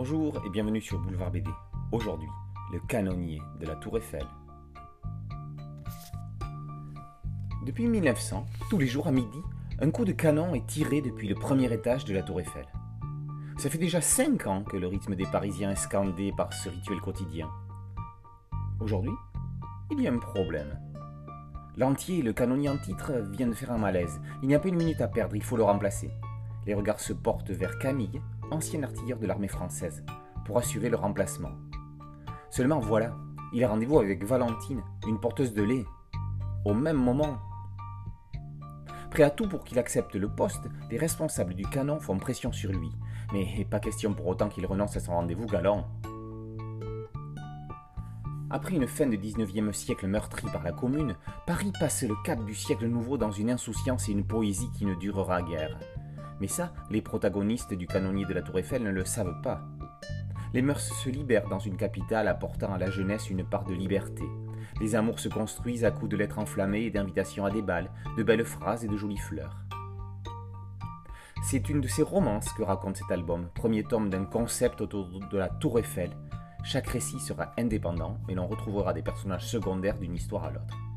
Bonjour et bienvenue sur Boulevard BD. Aujourd'hui, le canonnier de la Tour Eiffel. Depuis 1900, tous les jours à midi, un coup de canon est tiré depuis le premier étage de la Tour Eiffel. Ça fait déjà 5 ans que le rythme des Parisiens est scandé par ce rituel quotidien. Aujourd'hui, il y a un problème. L'entier, le canonnier en titre, vient de faire un malaise. Il n'y a pas une minute à perdre, il faut le remplacer. Les regards se portent vers Camille, ancien artilleur de l'armée française, pour assurer le remplacement. Seulement voilà, il a rendez-vous avec Valentine, une porteuse de lait. Au même moment. Prêt à tout pour qu'il accepte le poste, les responsables du canon font pression sur lui. Mais pas question pour autant qu'il renonce à son rendez-vous galant. Après une fin de 19e siècle meurtrie par la Commune, Paris passe le cap du siècle nouveau dans une insouciance et une poésie qui ne durera guère. Mais ça, les protagonistes du canonnier de la Tour Eiffel ne le savent pas. Les mœurs se libèrent dans une capitale apportant à la jeunesse une part de liberté. Les amours se construisent à coups de lettres enflammées et d'invitations à des balles, de belles phrases et de jolies fleurs. C'est une de ces romances que raconte cet album, premier tome d'un concept autour de la Tour Eiffel. Chaque récit sera indépendant, mais l'on retrouvera des personnages secondaires d'une histoire à l'autre.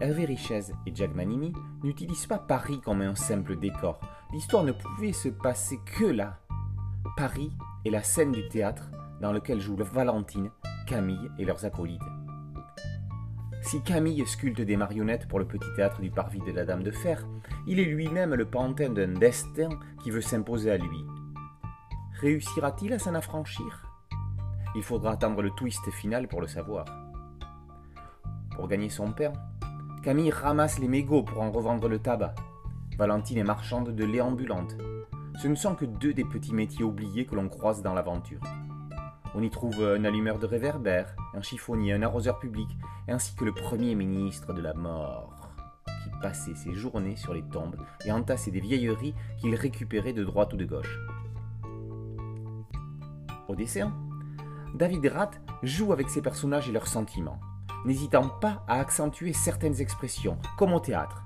Hervé Richez et Jack Manini n'utilisent pas Paris comme un simple décor. L'histoire ne pouvait se passer que là. Paris est la scène du théâtre dans lequel jouent Valentine, Camille et leurs acolytes. Si Camille sculpte des marionnettes pour le petit théâtre du parvis de la Dame de Fer, il est lui-même le pantin d'un destin qui veut s'imposer à lui. Réussira-t-il à s'en affranchir? Il faudra attendre le twist final pour le savoir. Pour gagner son pain, Camille ramasse les mégots pour en revendre le tabac. Valentine est marchande de lait ambulante. Ce ne sont que deux des petits métiers oubliés que l'on croise dans l'aventure. On y trouve un allumeur de réverbère, un chiffonnier, un arroseur public, ainsi que le premier ministre de la mort, qui passait ses journées sur les tombes et entassait des vieilleries qu'il récupérait de droite ou de gauche. Au dessin, David Rath joue avec ses personnages et leurs sentiments n'hésitant pas à accentuer certaines expressions, comme au théâtre.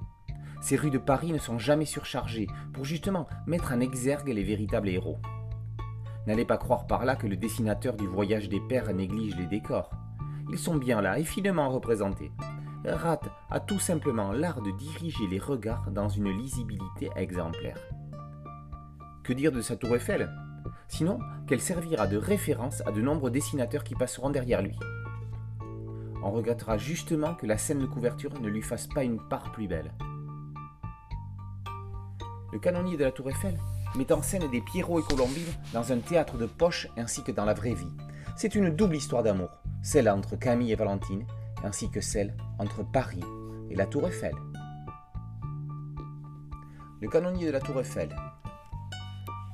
Ces rues de Paris ne sont jamais surchargées pour justement mettre en exergue les véritables héros. N'allez pas croire par là que le dessinateur du voyage des pères néglige les décors. Ils sont bien là et finement représentés. Rat a tout simplement l'art de diriger les regards dans une lisibilité exemplaire. Que dire de sa tour Eiffel? Sinon qu'elle servira de référence à de nombreux dessinateurs qui passeront derrière lui on regrettera justement que la scène de couverture ne lui fasse pas une part plus belle. Le canonnier de la Tour Eiffel met en scène des Pierrot et Colombine dans un théâtre de poche ainsi que dans la vraie vie. C'est une double histoire d'amour, celle entre Camille et Valentine, ainsi que celle entre Paris et la Tour Eiffel. Le canonnier de la Tour Eiffel,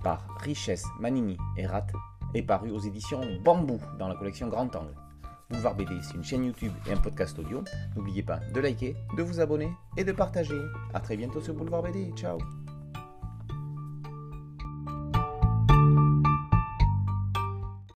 par Richesse, Manini et Rat, est paru aux éditions Bambou dans la collection Grand Angle. Boulevard BD, c'est une chaîne YouTube et un podcast audio. N'oubliez pas de liker, de vous abonner et de partager. A très bientôt sur Boulevard BD. Ciao